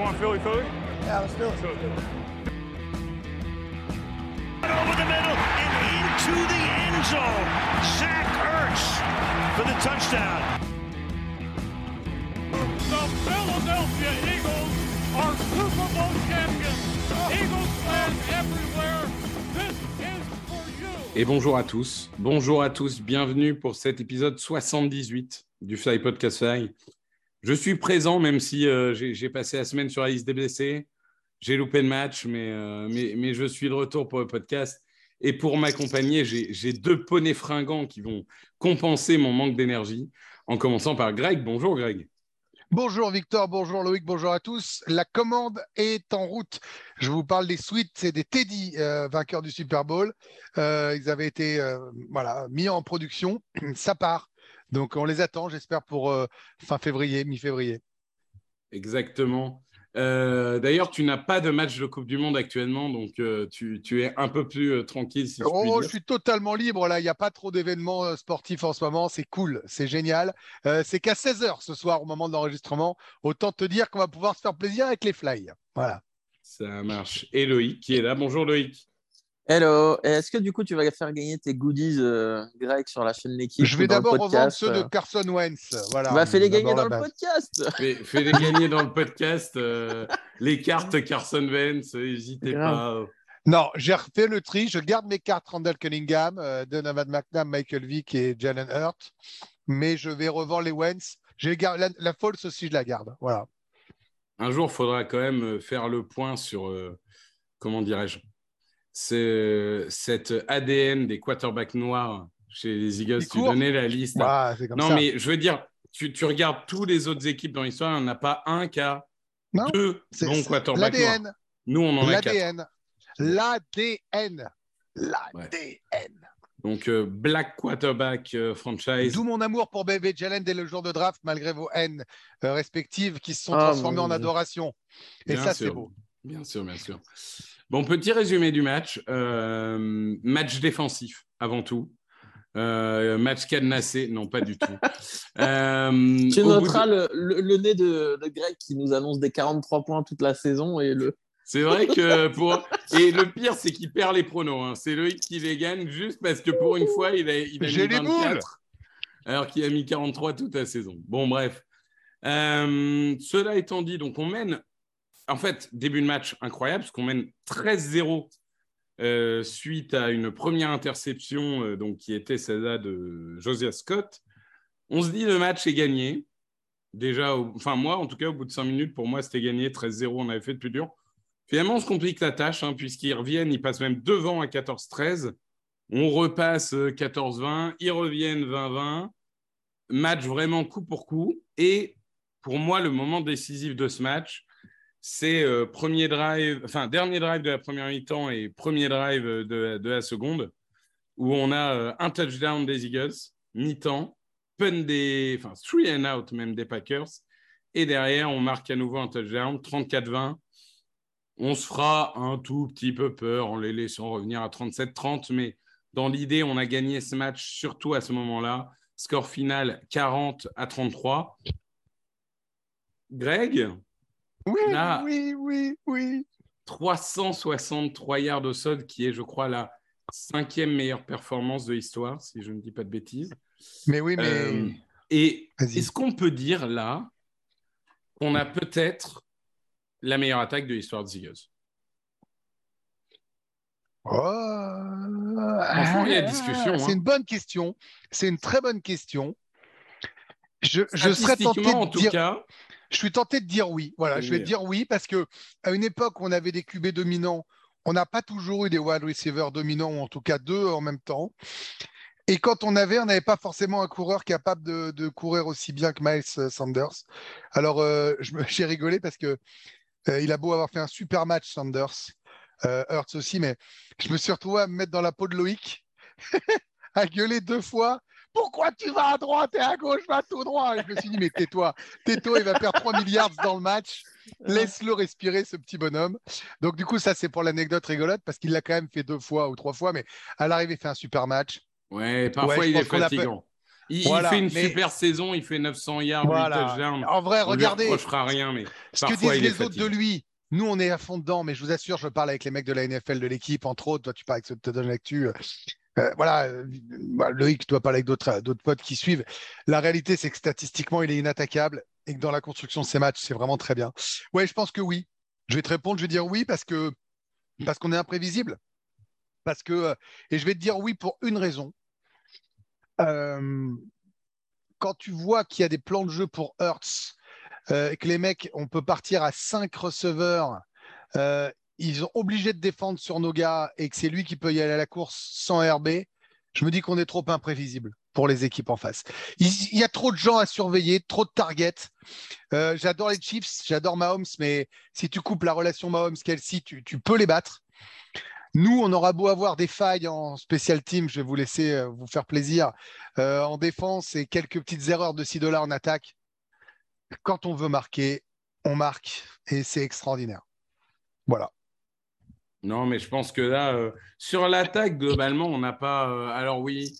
want Philly Philly? Yeah, let's do it. Over the middle and into the end zone. Zach Ertz for the touchdown. The Philadelphia Eagles are Super Bowl champions. Eagles fans everywhere. This is for you. Et bonjour à tous. Bonjour à tous. Bienvenue pour cet épisode 78 du Fly Podcast Fly. Je suis présent, même si euh, j'ai passé la semaine sur la liste des blessés. J'ai loupé le match, mais, euh, je suis de retour pour le podcast. Et pour m'accompagner, j'ai deux poneys fringants qui vont compenser mon manque d'énergie. En commençant par Greg. Bonjour Greg. Bonjour Victor, bonjour Loïc, bonjour à tous. La commande est en route. Je vous parle des suites, c'est des Teddy euh, vainqueurs du Super Bowl. Ils avaient été mis en production. Ça part. Donc on les attend, j'espère, pour euh, fin février, mi-février. Exactement. Euh, D'ailleurs, tu n'as pas de match de Coupe du Monde actuellement, donc euh, tu, tu es un peu plus euh, tranquille, si je puis Oh, dire. je suis totalement libre là, il n'y a pas trop d'événements sportifs en ce moment, c'est cool, c'est génial. C'est qu'à 16h ce soir au moment de l'enregistrement. Autant te dire qu'on va pouvoir se faire plaisir avec les fly. Voilà. Ça marche. Et Loïc qui est là. Bonjour Loïc. Hello, est-ce que du coup tu vas faire gagner tes goodies euh, Greg sur la chaîne L'équipe Je vais d'abord revendre ceux de euh, Carson Wentz. Voilà. Va faire les gagner dans le podcast Fais- Fais-les gagner dans le podcast. euh, les cartes Carson Wentz, euh, n'hésitez pas. Non, j'ai refait le tri. Je garde mes cartes Randall Cunningham, euh, Donovan McNabb, Michael Vick et Jalen Hurt. Mais je vais revendre les Wentz. J'ai la, la false aussi, je la garde. Voilà. Un jour, il faudra quand même faire le point sur, euh, comment dirais-je, c'est cet ADN des quarterbacks noirs chez les Eagles. Tu donnais la liste. c'est comme non, ça. mais je veux dire, tu, tu regardes tous les autres équipes dans l'histoire, il n'y en a pas un qui a Non, deux C'est- bons c'est quarterbacks noirs. L'ADN. Nous, on en a quatre. L'ADN. L'ADN. L'ADN. Donc, euh, Black Quarterback euh, franchise. D'où mon amour pour Bébé Jalen dès le jour de draft, malgré vos haines euh, respectives qui se sont Ah, transformées en adoration. Et Bien ça, c'est beau. Bien sûr, bien sûr. Bon, petit résumé du match. Euh, match défensif, avant tout. Euh, match cadenassé, non, pas du tout. Euh, Tu noteras de- le, le- le nez de, de Greg qui nous annonce des 43 points toute la saison et le. C'est vrai que pour. Et le pire, c'est qu'il perd les pronos. hein. C'est Loïc qui les gagne juste parce que pour une fois, il a, il a mis les 24, alors qu'il a mis 43 toute la saison. Bon, bref. Euh, cela étant dit, donc on mène. En fait, début de match incroyable, parce qu'on mène 13-0 euh, suite à une première interception euh, donc, qui était celle-là de Josiah Scott. On se dit le match est gagné. Déjà, au- enfin moi, en tout cas, au bout de 5 minutes, pour moi, c'était gagné. 13-0, on avait fait le plus dur. Finalement, on se complique la tâche, hein, puisqu'ils reviennent, ils passent même devant à 14-13. On repasse euh, 14-20, ils reviennent 20-20. Match vraiment coup pour coup. Et pour moi, le moment décisif de ce match, c'est euh, premier drive, enfin dernier drive de la première mi-temps et premier drive de, de la seconde, où on a euh, un touchdown des Eagles, mi-temps, punt des, enfin three and out même des Packers, et derrière on marque à nouveau un touchdown, 34-20. On se fera un tout petit peu peur en les laissant revenir à 37-30, mais dans l'idée, on a gagné ce match surtout à ce moment-là. Score final 40 à 33. Greg, Oui, Là- oui, oui, oui. 363 yards au sol, qui est, je crois, la cinquième meilleure performance de l'histoire, si je ne dis pas de bêtises. Mais oui, mais. Euh, et est-ce qu'on peut dire là qu'on a peut-être la meilleure attaque de l'histoire des Eagles? Oh, Franchement, il y a discussion, C'est hein. une bonne question. C'est une très bonne question. Je, je serais tenté Statistiquement, en de tout dire. cas, Je suis tenté de dire oui. Voilà, je vais dire oui parce que à une époque où on avait des QB dominants, on n'a pas toujours eu des wide receivers dominants ou en tout cas deux en même temps. Et quand on avait, on n'avait pas forcément un coureur capable de, de courir aussi bien que Miles Sanders. Alors euh, j'ai rigolé parce que euh, il a beau avoir fait un super match Sanders, euh, Hurts aussi, mais je me suis retrouvé à me mettre dans la peau de Loïc, à gueuler deux fois. Pourquoi tu vas à droite et à gauche, va tout droit Et Je me suis dit, mais tais-toi, tais-toi, il va perdre 3 milliards dans le match. Laisse-le respirer, ce petit bonhomme. Donc, du coup, ça, c'est pour l'anecdote rigolote parce qu'il l'a quand même fait deux fois ou trois fois, mais à l'arrivée, il fait un super match. ouais, parfois Ouais, il est fatigant. Il, il Voilà, fait une mais- super saison, il fait 900 yards, 8 Voilà. touchdowns. En vrai, On lui regardez reprochera rien, mais ce que disent il est les autres de lui. Nous, on est à fond dedans, mais je vous assure, je parle avec les mecs de la NFL, de l'équipe, entre autres. Toi, tu parles avec ceux de te donne l'actu. Euh, voilà, euh, bah, Loïc, tu dois parler avec d'autres d'autres potes qui suivent. La réalité, c'est que statistiquement, il est inattaquable et que dans la construction de ses matchs, c'est vraiment très bien. Ouais, je pense que oui. Je vais te répondre, je vais dire oui parce que parce qu'on est imprévisible. Parce que euh, et je vais te dire oui pour une raison. Euh, quand tu vois qu'il y a des plans de jeu pour Hurts, euh, que les mecs, on peut partir à 5 receveurs, euh, ils sont obligés de défendre sur nos gars et que c'est lui qui peut y aller à la course sans RB, je me dis qu'on est trop imprévisible pour les équipes en face. Il, y a trop de gens à surveiller, trop de targets. Euh, j'adore les Chiefs, j'adore Mahomes, mais si tu coupes la relation Mahomes-Kelsey, tu, tu peux les battre. Nous, on aura beau avoir des failles en spécial team, je vais vous laisser euh, vous faire plaisir, euh, en défense et quelques petites erreurs de 6 dollars en attaque. Quand on veut marquer, on marque et c'est extraordinaire. Voilà. Non, mais je pense que là, euh, sur l'attaque, globalement, on n'a pas. euh, alors oui,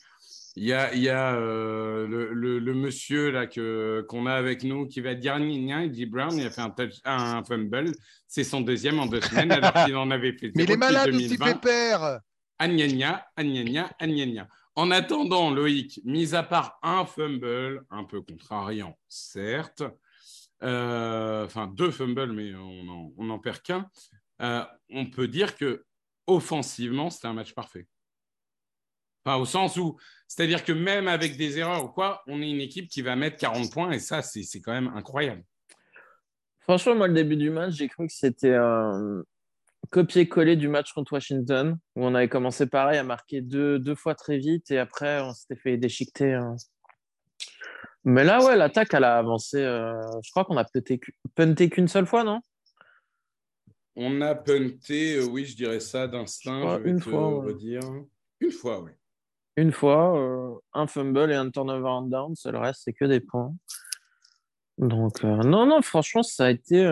il y a, il y a euh, le, le- le monsieur là que qu'on a avec nous qui va dire gna, il dit Brown, il a fait un, touch- un fumble, c'est son deuxième en deux semaines alors qu'il en avait fait. Mais il est malade aussi, 2020. Pépère. Agnagna, Agnagna, Agnagna. En attendant, Loïc, mis à part un fumble, un peu contrariant, certes, enfin deux fumbles, mais on en, on en perd qu'un, euh, on peut dire que offensivement, c'était un match parfait. Enfin, au sens où, c'est-à-dire que même avec des erreurs ou quoi, on est une équipe qui va mettre 40 points et ça, c'est quand même incroyable. Franchement, moi, le début du match, j'ai cru que c'était un copier-coller du match contre Washington, où on avait commencé pareil à marquer deux, fois très vite et après, on s'était fait déchiqueter. hein. Mais là, ouais, l'attaque, elle a avancé. euh, je crois qu'on a punté qu'une seule fois, non? On a punté, euh, oui, je dirais ça d'instinct, je vais une te fois, ouais. redire. Une fois, oui. Une fois, euh, un fumble et un turnover and down, le reste, c'est que des points. Donc, euh, non, non, franchement, ça a été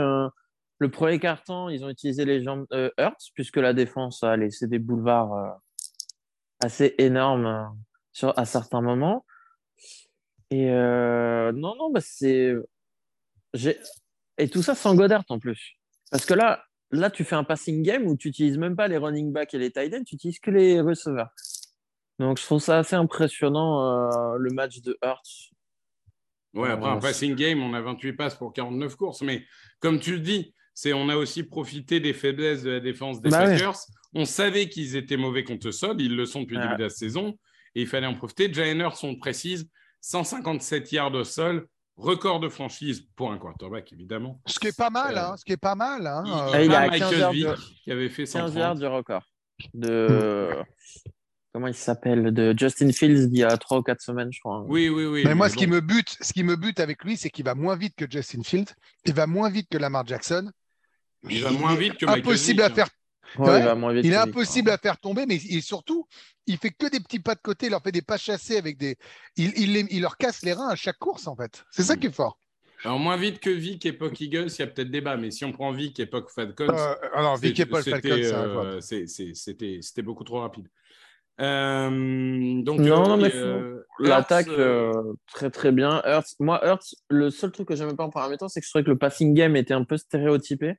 le premier carton. Ils ont utilisé les jambes Hurts, puisque la défense a laissé des boulevards assez énormes sur, à certains moments. Et non, non, bah, c'est. Et tout ça sans Goddard en plus. Parce que là, là, tu fais un passing game où tu n'utilises même pas les running backs et les tight ends, tu utilises que les receveurs. Donc, je trouve ça assez impressionnant, euh, le match de Hurts. Ouais, après Euh, un passing game, on a 28 passes pour 49 courses. Mais comme tu le dis, c'est on a aussi profité des faiblesses de la défense des Bah ouais. Packers. On savait qu'ils étaient mauvais contre le sol. Ils le sont depuis le Ouais. début de la saison. Et il fallait en profiter. Jainer, on précise, 157 yards au sol. Record de franchise pour un quarterback, évidemment. Ce qui est pas mal, Euh, hein, ce qui est pas mal. hein, Il, euh, il Ah, il a 15 Michael yards Vick, de- qui avait fait 15 130. yards du record. De. Comment il s'appelle De Justin Fields d'il y a 3 ou 4 semaines, je crois. Oui, oui, oui. mais moi, mais ce qui me bute, ce qui me bute avec lui, c'est qu'il va moins vite que Justin Fields, il va moins vite que Lamar Jackson. Il va moins vite que Michael impossible Vick, à faire. Ouais, Ouais, il va moins vite Il est impossible à faire tomber, mais et surtout, il fait que des petits pas de côté, il leur fait des pas chassés avec des. Il, il, les- il leur casse les reins à chaque course, en fait. C'est ça Mm. qui est fort. Alors, moins vite que Vic, époque Eagles, il y a peut-être débat. Mais si on prend Vic, époque Falcons, Euh, alors, Vic et Paul c'était, Falcon, c'est euh, C'était beaucoup trop rapide. Euh, donc, Non, non, euh, L'attaque, euh, euh, très très bien. Hurts, moi, Hurts, le seul truc que j'aimais pas en première mi-temps, c'est que je trouvais que le passing game était un peu stéréotypé.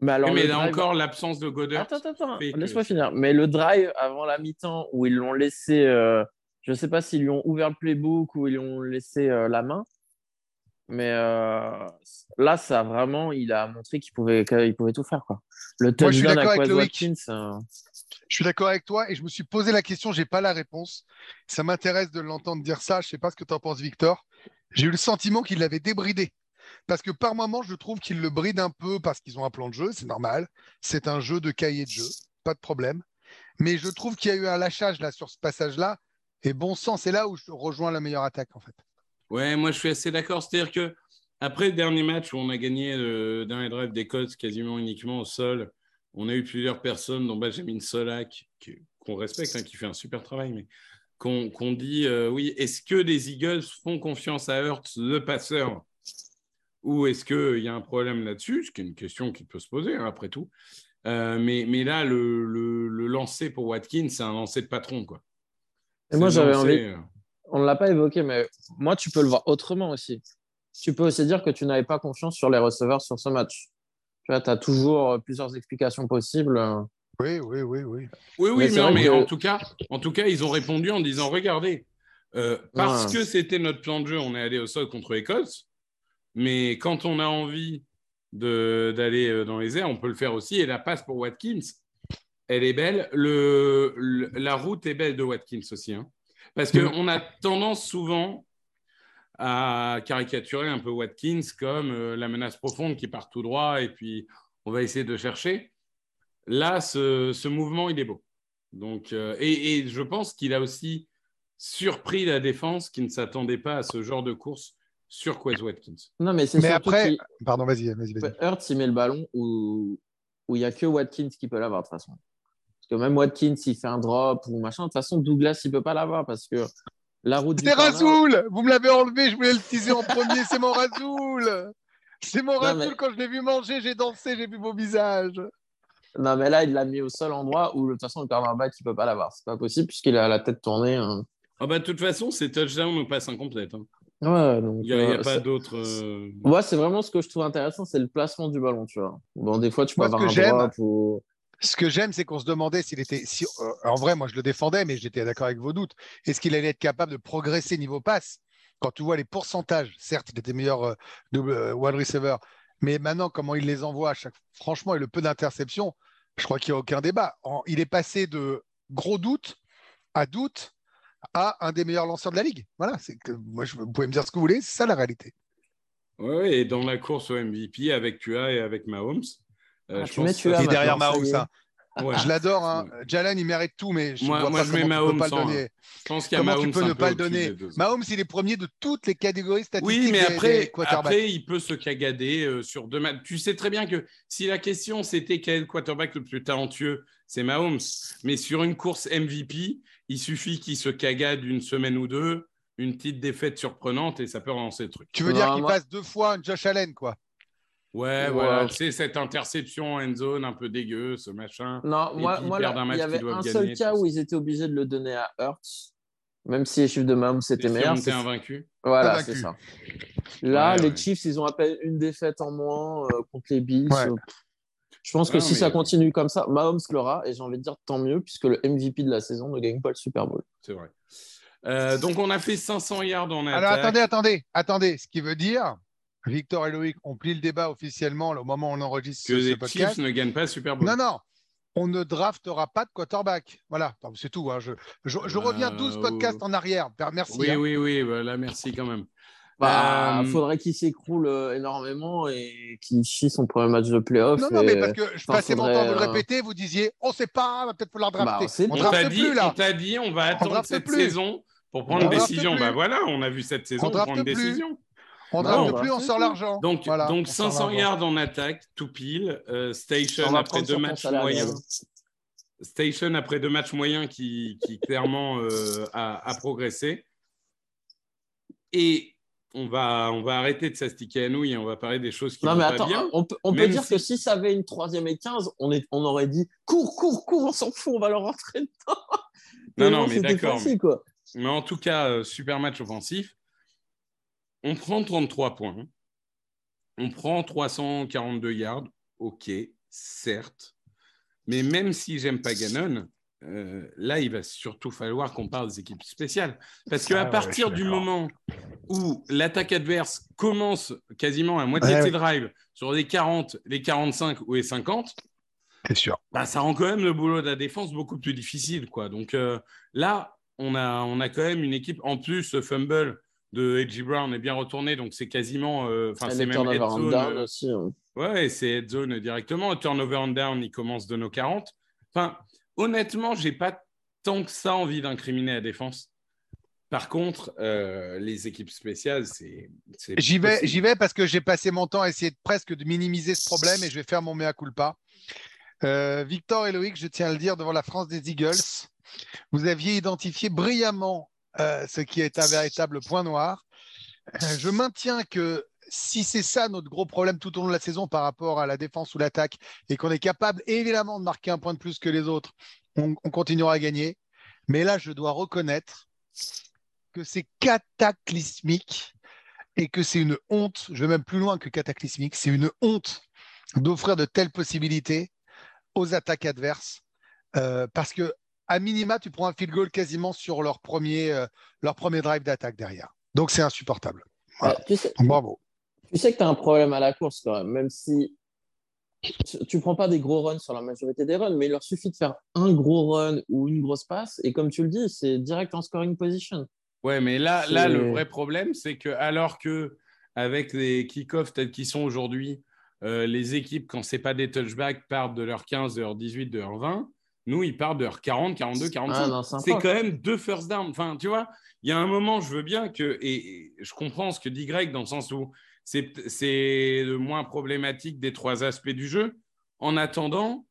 Mais alors, oui, mais là drive- encore, l'absence de Goddard. Attends, attends, attends, fait que- laisse-moi finir. Mais le drive avant la mi-temps où ils l'ont laissé, euh, je ne sais pas s'ils lui ont ouvert le playbook ou ils lui ont laissé euh, la main, mais euh, là, ça vraiment, il a montré qu'il pouvait, qu'il pouvait tout faire. Quoi. Le je touchdown d'accord à Loïc. Watkins, euh, Je suis d'accord avec toi et je me suis posé la question, j'ai pas la réponse. Ça m'intéresse de l'entendre dire ça. Je sais pas ce que tu en penses, Victor. J'ai eu le sentiment qu'il l'avait débridé. Parce que par moments, je trouve qu'il le bride un peu parce qu'ils ont un plan de jeu, c'est normal. C'est un jeu de cahier de jeu, pas de problème. Mais je trouve qu'il y a eu un lâchage là sur ce passage-là. Et bon sang, c'est là où je rejoins la meilleure attaque en fait. Ouais, moi je suis assez d'accord. C'est-à-dire que après le dernier match où on a gagné le dernier drive des Colts quasiment uniquement au sol, on a eu plusieurs personnes, dont Benjamin Solak, qu'on respecte, hein, qui fait un super travail, mais qu'on qu'on dit euh, oui, est-ce que les Eagles font confiance à Hurts, le passeur? Ou est-ce qu'il y a un problème là-dessus Ce qui est une question qui peut se poser, hein, après tout. Euh, mais, mais là, le, le, le lancer pour Watkins, c'est un lancer de patron. Quoi. Et moi, j'avais lancer, envie- euh, On ne l'a pas évoqué, mais moi, tu peux le voir autrement aussi. Tu peux aussi dire que tu n'avais pas confiance sur les receveurs sur ce match. Tu vois, tu as toujours euh, plusieurs explications possibles. Oui, oui, oui, oui. Oui, oui, Mais mais, c'est vrai mais que- en, tout cas, en tout cas, ils ont répondu en disant regardez, euh, parce Ouais. que c'était notre plan de jeu, on est allé au sol contre l'Écosse. Mais quand on a envie de- d'aller euh, dans les airs, on peut le faire aussi. Et la passe pour Watkins, elle est belle. Le, le- la route est belle de Watkins aussi. hein. Parce Mm. qu'on a tendance souvent à caricaturer un peu Watkins comme euh, la menace profonde qui part tout droit et puis on va essayer de chercher. Là, ce, ce mouvement, il est beau. Donc, euh, et, et je pense qu'il a aussi surpris la défense qui ne s'attendait pas à ce genre de course sur Quez Watkins. Non, mais c'est Mais surtout après, pardon, vas-y, vas-y, vas-y. Hurts, il met le ballon où où il n'y a que Watkins qui peut l'avoir de toute façon. Parce que même Watkins, il fait un drop ou machin. De toute façon, Douglas, il peut pas l'avoir parce que la route corner- Rasoul Vous me l'avez enlevé, je voulais le teaser en premier, c'est mon Rasoul C'est mon mais- quand je l'ai vu manger, j'ai dansé, j'ai vu vos visages. Non, mais là, il l'a mis au seul endroit où de toute façon, le cornerback, il peut pas l'avoir. C'est pas possible puisqu'il a la tête tournée. hein. Ah bah, de toute façon, c'est touchdown ou passe incomplète. hein. Ouais, donc. Il n'y a, il y a euh, pas d'autre. euh, Moi, c'est vraiment ce que je trouve intéressant, c'est le placement du ballon, tu vois. Bon, des fois, tu peux Moi, avoir que un j'aime, drop ou. Ce que j'aime, c'est qu'on se demandait s'il était. Si, euh, en vrai, moi, je le défendais, mais j'étais d'accord avec vos doutes. Est-ce qu'il allait être capable de progresser niveau passe? Quand tu vois les pourcentages, certes, il était meilleur euh, double euh, wide receiver, mais maintenant, comment il les envoie à chaque. Franchement, et le peu d'interceptions, je crois qu'il n'y a aucun débat. En- il est passé de gros doute à doute à un des meilleurs lanceurs de la ligue. Voilà, c'est que moi, je, vous pouvez me dire ce que vous voulez, c'est ça la réalité. Ouais, et dans la course au MVP avec Tua et avec Mahomes. euh, Ah, je tu pense Tua Et derrière ça Mahomes, hein. Ouais. je l'adore. Hein. Ouais. Jalen, il mérite tout, mais je Moi- vois moi, pas je mets Mahomes pas le donner. Je pense qu'il y a Comment Mahomes tu peux un ne peu pas le donner? Mahomes, il est premier de toutes les catégories statistiques Oui, mais après, des après, il peut se cagader euh, sur deux matchs. Tu sais très bien que si la question c'était quel est le quarterback le plus talentueux, c'est Mahomes. Mais sur une course MVP, il suffit qu'il se cagade une semaine ou deux, une petite défaite surprenante et ça peut relancer le truc. Tu veux Non, dire qu'il moi- passe deux fois un Josh Allen, quoi? Ouais, Ouais. voilà, tu sais, cette interception en end zone un peu dégueu, ce machin. Non, Et moi, moi là, il y avait un gagner, seul cas où ils étaient obligés de le donner à Hurts, même si les chiffres de Mahomes étaient Et si meilleurs. on était c'est- invaincu. Voilà, c'est ça. Là, Ouais, les ouais. Chiefs, ils ont à peine une défaite en moins euh, contre les Bills. Ouais. Euh, Je pense que si mais- ça continue comme ça, Mahomes l'aura, et j'ai envie de dire tant mieux, puisque le MVP de la saison ne gagne pas le Super Bowl. C'est vrai. Euh, donc, on a fait 500 yards en Alors attaque. attendez, attendez, attendez. Ce qui veut dire, Victor et Loïc ont pris le débat officiellement au moment où on enregistre que ce, les podcast. Chiefs ne gagnent pas Super Bowl. Non, non. On ne draftera pas de quarterback. Voilà, c'est tout. hein. Je, je- je reviens Euh, 12 podcasts en arrière. Merci. Oui, hein. oui, oui, voilà, merci quand même. Bah, Euh, faudrait qu'il s'écroule euh, énormément et qu'il chie son premier match de playoff. Non, non, et- mais parce que je passais mon temps à vous le euh, répéter, vous disiez, on sait pas, va peut-être falloir drafter. Bah, on on. On t'a drafte dit, plus on là. t'a dit, on va attendre drafte cette plus. saison pour prendre On une drafte décision. Bah voilà, on a vu cette saison On pour prendre une drafte plus. décision. On Non, drafte on plus, on drafte sort l'argent. Donc, Voilà, donc on sort 500 l'argent. yards en attaque, tout pile. Euh, Station On après deux matchs moyens. Station après deux matchs moyens qui, qui clairement euh, a, a progressé. Et on va, on va arrêter de s'astiquer à nouilles et on va parler des choses qui Non, vont mais pas attends, bien. on peut, on peut Même dire si- que si ça avait une troisième et 15, on, est, on aurait dit cours, cours, cours, on s'en fout, on va leur rentrer dedans. Non, non, Tellement mais d'accord, quoi. Mais en tout cas, euh, super match offensif. On prend 33 points. On prend 342 yards. Ok, certes. Mais même si j'aime pas Gannon, euh, là, il va surtout falloir qu'on parle des équipes spéciales. Parce qu'à Ah partir du moment où l'attaque adverse commence quasiment à moitié Ouais, de ses ouais. drives sur les 40, les 45 ou les 50, C'est sûr. bah, ça rend quand même le boulot de la défense beaucoup plus difficile. Quoi. Donc euh, là, on a, on a quand même une équipe. En plus, ce fumble de A.J. Brown est bien retourné, donc c'est quasiment. euh, Enfin, Et c'est même head zone. down euh, aussi. hein. ouais, c'est head zone directement. Le turnover and down, il commence de nos 40. Enfin, honnêtement, j'ai pas tant que ça envie d'incriminer la défense. Par contre, euh, les équipes spéciales, c'est. J'y vais, possible. j'y vais parce que j'ai passé mon temps à essayer de, presque de minimiser ce problème et je vais faire mon mea culpa. Euh, Victor et Loïc, je tiens à le dire devant la France des Eagles, vous aviez identifié brillamment euh, ce qui est un véritable point noir. Je maintiens que si c'est ça notre gros problème tout au long de la saison par rapport à la défense ou l'attaque et qu'on est capable évidemment de marquer un point de plus que les autres, on, on continuera à gagner. Mais là, je dois reconnaître que c'est cataclysmique et que c'est une honte, je vais même plus loin que cataclysmique, c'est une honte d'offrir de telles possibilités aux attaques adverses euh, parce que à minima, tu prends un field goal quasiment sur leur premier, euh, leur premier drive d'attaque derrière. Donc c'est insupportable. Voilà. Tu, sais, Bravo. Tu sais que tu as un problème à la course quand même, même si tu prends pas des gros runs sur la majorité des runs, mais il leur suffit de faire un gros run ou une grosse passe, et comme tu le dis, c'est direct en scoring position. Ouais, mais là, là le vrai problème, c'est que alors que avec les kick-offs tels qu'ils sont aujourd'hui, euh, les équipes, quand c'est pas des touchbacks, partent de leur 15, de leur 18, de leur 20. Nous, ils partent de leur 40, 42, 45. Ah, c'est quand même deux first down. Enfin, tu vois, il y a un moment, je veux bien que, et, et je comprends ce que dit Greg dans le sens où c'est le moins problématique des trois aspects du jeu. En attendant,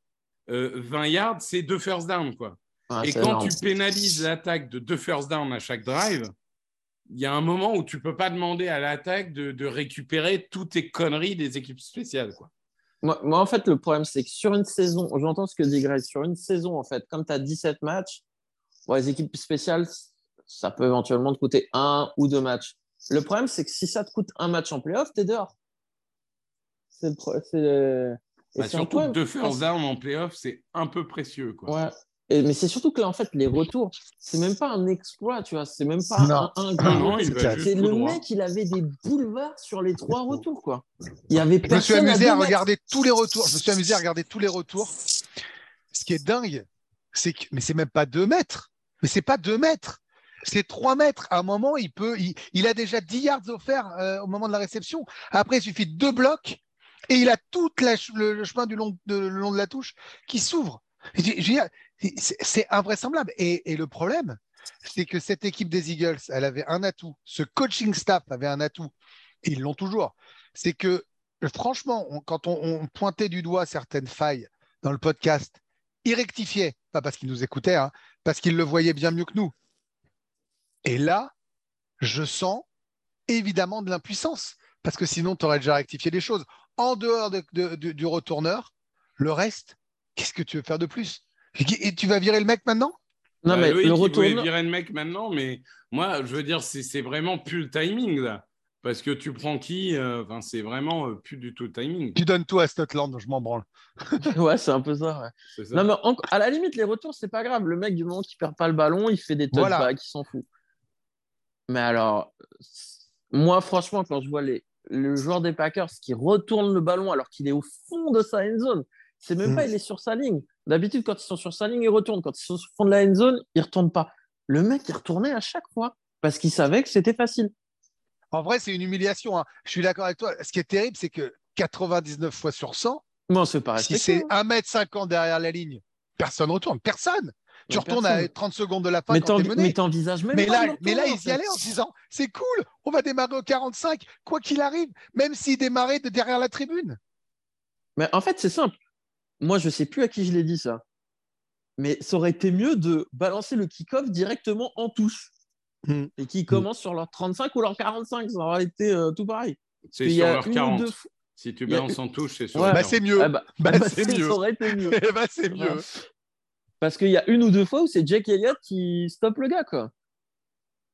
euh, 20 yards, c'est deux first down, quoi. Ah, Et quand énorme. tu pénalises l'attaque de deux first down à chaque drive, il y a un moment où tu peux pas demander à l'attaque de, de récupérer toutes tes conneries des équipes spéciales. Quoi. Moi, moi, en fait, le problème, c'est que sur une saison, j'entends ce que dit Greg, sur une saison, en fait, comme tu as 17 matchs, bon, les équipes spéciales, ça peut éventuellement te coûter un ou deux matchs. Le problème, c'est que si ça te coûte un match en playoff, tu es dehors. C'est le Bah, surtout que deux first down en playoff, c'est un peu précieux. Quoi. Ouais. Et- mais c'est surtout que là, en fait, les retours, c'est même pas un exploit, tu vois. C'est même pas Non. un, un Non, c'est le droit. mec, il avait des boulevards sur les trois retours, quoi. Il y avait Je me suis amusé à mètres. regarder tous les retours. Je me suis amusé à regarder tous les retours. Ce qui est dingue, c'est que, mais c'est même pas deux mètres. Mais c'est pas deux mètres. C'est trois mètres. À un moment, il peut, il, a déjà 10 yards offerts euh, au moment de la réception. Après, il suffit de deux blocs et il a tout le, chemin du long de, le long de la touche qui s'ouvre. C'est invraisemblable. Et, le problème, c'est que cette équipe des Eagles, elle avait un atout. Ce coaching staff avait un atout. Et ils l'ont toujours. C'est que franchement, quand on, on pointait du doigt certaines failles dans le podcast, ils rectifiaient, pas parce qu'ils nous écoutaient, hein, parce qu'ils le voyaient bien mieux que nous. Et là, je sens évidemment de l'impuissance, parce que sinon, tu aurais déjà rectifié les choses. En dehors de- de- de- du retourneur, le reste, qu'est-ce que tu veux faire de plus? Et tu vas virer le mec maintenant? Non, Bah, mais Loïc, le il voulait retourneur. virer le mec maintenant, mais moi, je veux dire, c'est vraiment plus le timing, là. Parce que tu prends qui euh, Enfin, c'est vraiment euh, plus du tout le timing. Tu donnes tout à Stotland, je m'en branle. Ouais, c'est un peu ça. ouais. c'est ça. Non, mais en- à la limite, les retours, c'est pas grave. Le mec, du moment qu'il perd pas le ballon, il fait des touchbacks, Voilà. il s'en fout. Mais alors, moi, franchement, quand je vois les, le joueur des Packers qui retourne le ballon alors qu'il est au fond de sa end zone, c'est même Mm. pas il est sur sa ligne. D'habitude, quand ils sont sur sa ligne, ils retournent. Quand ils sont au fond de la end zone, ils retournent pas. Le mec, il retournait à chaque fois parce qu'il savait que c'était facile. En vrai, c'est une humiliation. hein. Je suis d'accord avec toi. Ce qui est terrible, c'est que 99 fois sur 100, Non, c'est pas si c'est 1m50 derrière la ligne, personne retourne. Personne. Tu retournes personne. à 30 secondes de la fin Mais t'envisages même Mais pas là, mais là, ils en y allaient en se disant c'est cool, on va démarrer au 45, quoi qu'il arrive, même s'il démarrait de derrière la tribune. Mais en fait, c'est simple. Moi, je sais plus à qui je l'ai dit ça. Mais ça aurait été mieux de balancer le kick-off directement en touche. Hmm. Et qu'ils commencent sur leur 35 ou leur 45. Ça aurait été euh, tout pareil. C'est sur a leur une ou 40. deux Si tu a balances en touche, c'est sur Ouais. Bah, 40. c'est mieux. Ah bah, Bah, ah bah, c'est mieux. Ça aurait été mieux. Eh ben, c'est mieux. Parce qu'il y a une ou deux fois où c'est Jake Elliott qui stoppe le gars, quoi.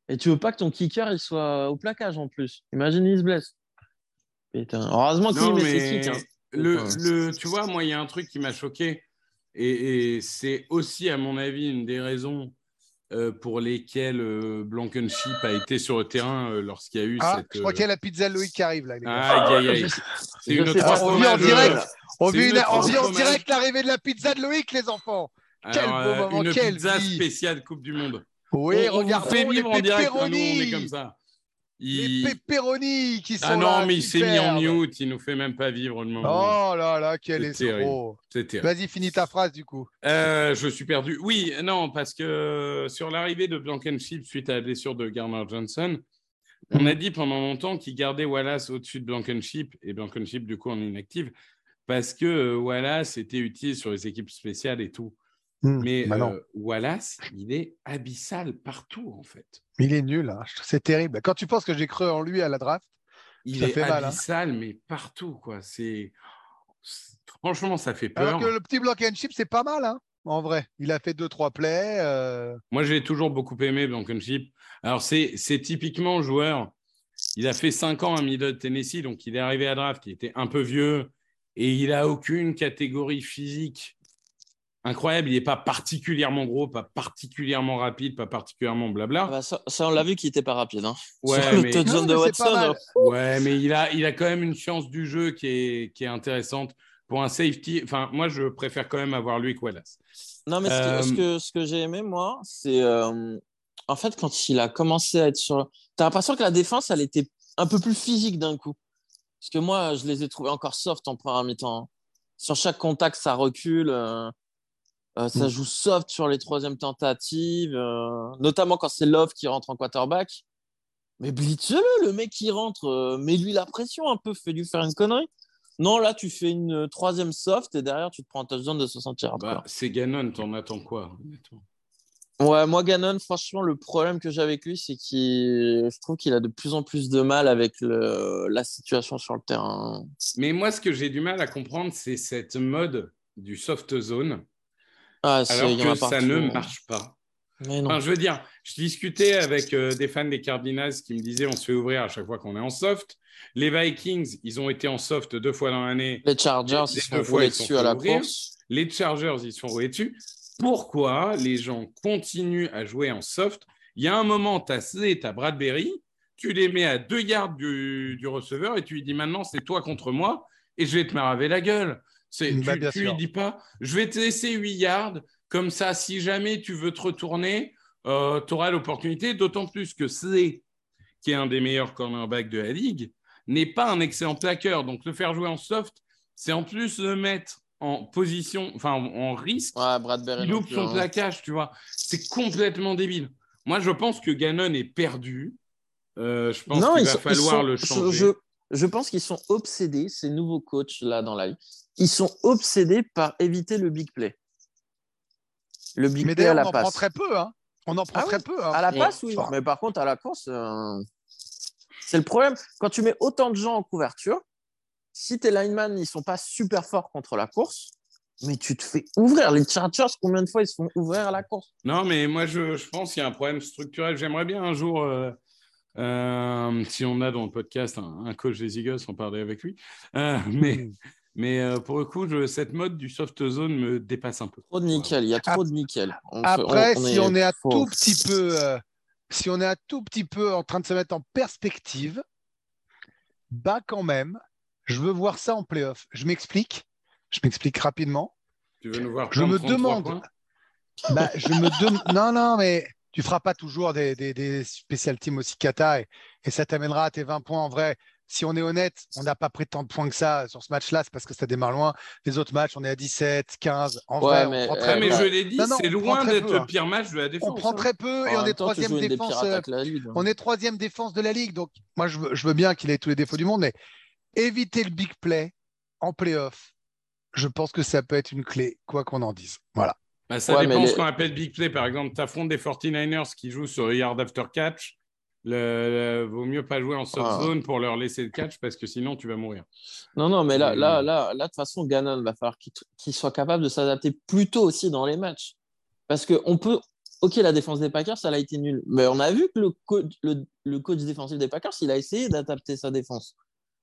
Et tu veux pas que ton kicker il soit au plaquage en plus. Imagine, il se blesse. Putain. Heureusement qu'il met mais ses kicks. hein. le, le- tu vois, moi, il y a un truc qui m'a choqué. Et, et c'est aussi, à mon avis, une des raisons euh, pour lesquelles euh, Blankenship a été sur le terrain euh, lorsqu'il y a eu Ah, cette. je crois euh, qu'il y a la pizza de Loïc qui arrive là. Aïe, aïe, aïe. C'est une On vit en direct. on c'est vit, une une- on vit en direct l'arrivée de la pizza de Loïc, les enfants. Quel alors, beau euh, moment, Une quelle pizza vie. spéciale Coupe du Monde. Oui, on, fait les vivre en direct. Nous, on est pepperonis. comme ça. Les Il- pepperonis qui sont Ah non, là, mais il s'est mis en mute. Il nous fait même pas vivre le moment. Oh là là, quel terrible. escroc. Vas-y, finis ta phrase du coup. Euh, je suis perdu. Oui, non, parce que sur l'arrivée de Blankenship suite à la blessure de Garner Johnson, on a dit pendant longtemps qu'il gardait Wallace au-dessus de Blankenship et Blankenship du coup en inactive parce que euh, Wallace était utile sur les équipes spéciales et tout. Mais Bah euh, Wallace, il est abyssal partout en fait. Il est nul, hein. c'est terrible. Quand tu penses que j'ai cru en lui à la draft, Il Ça est fait mal, hein. abyssal, mais partout quoi. C'est franchement, ça fait peur. alors que le petit block and chip, c'est pas mal, hein, en vrai. Il a fait deux, trois plays. euh, Moi, j'ai toujours beaucoup aimé Blankenship. Alors, c'est typiquement joueur. Il a fait 5 ans à Middle Tennessee, donc il est arrivé à draft, il était un peu vieux et il a aucune catégorie physique incroyable. Il n'est pas particulièrement gros, pas particulièrement rapide, pas particulièrement blabla. Ah bah, ça, ça, on l'a vu qu'il était pas rapide. Hein. Ouais, Sur le mais- touchdown Non, de mais Watson. euh, Ouais, mais il a, il a quand même une science du jeu qui est, qui est intéressante. Pour un safety, enfin, moi, je préfère quand même avoir lui que Wallace. Non, mais ce que, Euh, ce que, ce que j'ai aimé, moi, c'est euh, en fait quand il a commencé à être sur. T'as l'impression que la défense, elle était un peu plus physique d'un coup. Parce que moi, je les ai trouvés encore soft en première mi-temps. hein. Sur chaque contact, ça recule. euh, euh, ça Mm. joue soft sur les troisièmes tentatives, euh, notamment quand c'est Love qui rentre en quarterback. Mais blitz-le, le mec qui rentre, euh, mets-lui la pression un peu, fais-lui faire une connerie. Non, là, tu fais une euh, troisième soft et derrière, tu te prends un touchdown de 60 yards. Bah, c'est Gannon, t'en attends quoi Ouais, moi, Gannon, franchement, le problème que j'ai avec lui, c'est qu'il, je trouve qu'il a de plus en plus de mal avec le... la situation sur le terrain. Mais moi, ce que j'ai du mal à comprendre, c'est cette mode du soft zone, Ah, alors que ça partout. ne marche pas. Mais non. Enfin, je veux dire, je discutais avec euh, des fans des Cardinals qui me disaient on se fait ouvrir à chaque fois qu'on est en soft. Les Vikings, ils ont été en soft deux fois dans l'année. Les Chargers, ils se sont dessus fait à la course. Les Chargers, ils se sont roulés dessus. Pourquoi les gens continuent à jouer en soft? Il y a un moment, tu as as Bradbury, tu les mets à deux yards du, du receveur et tu lui dis maintenant, c'est toi contre moi et je vais te maraver la gueule. C'est, Bah, tu sûr. dis pas, je vais te laisser 8 yards, comme ça, si jamais tu veux te retourner, euh, tu auras l'opportunité, d'autant plus que Slay, qui est un des meilleurs cornerbacks de la ligue, n'est pas un excellent plaqueur. Donc, le faire jouer en soft, c'est en plus le mettre en position, enfin en, risque. Ouais, Bradbury. il loupe son hein. plaquage, tu vois. C'est complètement débile. Moi, je pense que Gannon est perdu. Euh, je pense Non, qu'il va sont- falloir sont- le changer. Je, je pense qu'ils sont obsédés, ces nouveaux coachs là dans la ligue, ils sont obsédés par éviter le big play. Le big Mais play à la on en prend passe. très peu. Hein. On en prend Ah très oui, peu. hein. À la passe, oui. Enfin, Mais par contre, à la course, euh, c'est le problème. Quand tu mets autant de gens en couverture, si tes linemen ils sont pas super forts contre la course, mais tu te fais ouvrir. Les Chargers, combien de fois ils se font ouvrir à la course? Non, mais moi, je, je pense qu'il y a un problème structurel. J'aimerais bien un jour, euh, euh, si on a dans le podcast un, un coach des Eagles, en parler avec lui. Euh, mais mais euh, pour le coup, je- cette mode du soft zone me dépasse un peu. Trop de nickel. Il y a trop de nickel. On fait- Après, on- on si on est un faux. tout petit peu, euh, si on est un tout petit peu en train de se mettre en perspective, bah quand même, je veux voir ça en playoff. Je m'explique. Je m'explique rapidement. Tu veux nous voir Je me 33 demande. Bah, je me demande. Non, non, mais tu feras pas toujours des, des, des spécial teams aussi cata et, et ça t'amènera à tes 20 points. En vrai, si on est honnête, on n'a pas pris tant de points que ça sur ce match-là, c'est parce que ça démarre loin. Les autres matchs, on est à 17, 15. En Ouais, vrai, mais, on prend euh, très Ah, mais peu. je l'ai dit, Non, non, c'est loin d'être peu, le pire match de la défense. On prend hein. très peu et on est troisième défense. euh, attaques de la ligue. hein. On est troisième défense de la ligue, donc moi je veux, je veux bien qu'il ait tous les défauts du monde, mais éviter le big play en playoff, je pense que ça peut être une clé, quoi qu'on en dise. Voilà. Bah, ça Ouais, dépend ce les- qu'on appelle big play. Par exemple, tu affrontes des 49ers qui jouent sur yard after catch. Le, le- vaut mieux pas jouer en soft Ah. zone pour leur laisser le catch parce que sinon tu vas mourir. Non, non, mais là, là, là, là, de toute façon, Gannon va falloir qu'il qu'il soit capable de s'adapter plus tôt aussi dans les matchs. Parce que on peut. Ok, la défense des Packers, ça a été nul. Mais on a vu que le coach, le, le coach défensif des Packers, il a essayé d'adapter sa défense.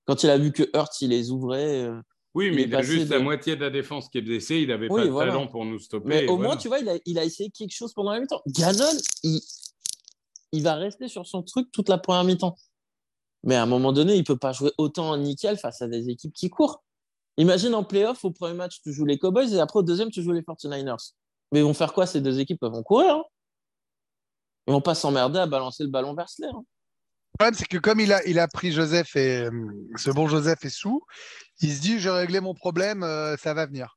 Quand il a vu que Hurts, il les ouvrait. euh, Oui, mais il a juste de- la moitié de la défense qui est blessée. Il n'avait Oui, pas de talent pour nous stopper. Mais au voilà. moins, tu vois, il a, il a essayé quelque chose pendant la mi-temps. Gannon, il, il va rester sur son truc toute la première mi-temps. Mais à un moment donné, il peut pas jouer autant en nickel face à des équipes qui courent. Imagine en playoff, au premier match, tu joues les Cowboys et après, au deuxième, tu joues les 49ers. Mais ils vont faire quoi ces deux équipes? Elles vont courir. hein ils vont pas s'emmerder à balancer le ballon vers l'air. Le problème, c'est que comme il a, il a pris Joseph et euh, ce bon Joseph est sous, il se dit, j'ai réglé mon problème, euh, ça va venir.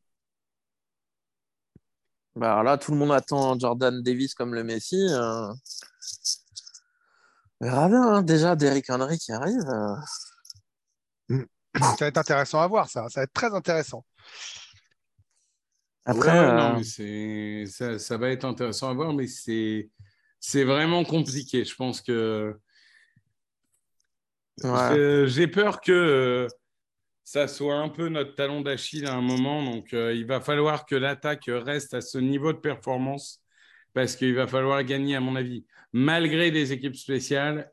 Bah, alors là, tout le monde attend Jordan Davis comme le Messi. euh. On verra bien. hein. Déjà, Derrick Henry qui arrive. euh. Ça va être intéressant à voir, ça. Ça va être très intéressant. Après, Ouais, ouais, euh, non, mais c'est ça, ça va être intéressant à voir, mais c'est c'est vraiment compliqué. Je pense que ouais. J'ai peur que euh, ça soit un peu notre talon d'Achille à un moment. Donc, euh, il va falloir que l'attaque reste à ce niveau de performance parce qu'il va falloir gagner, à mon avis, malgré des équipes spéciales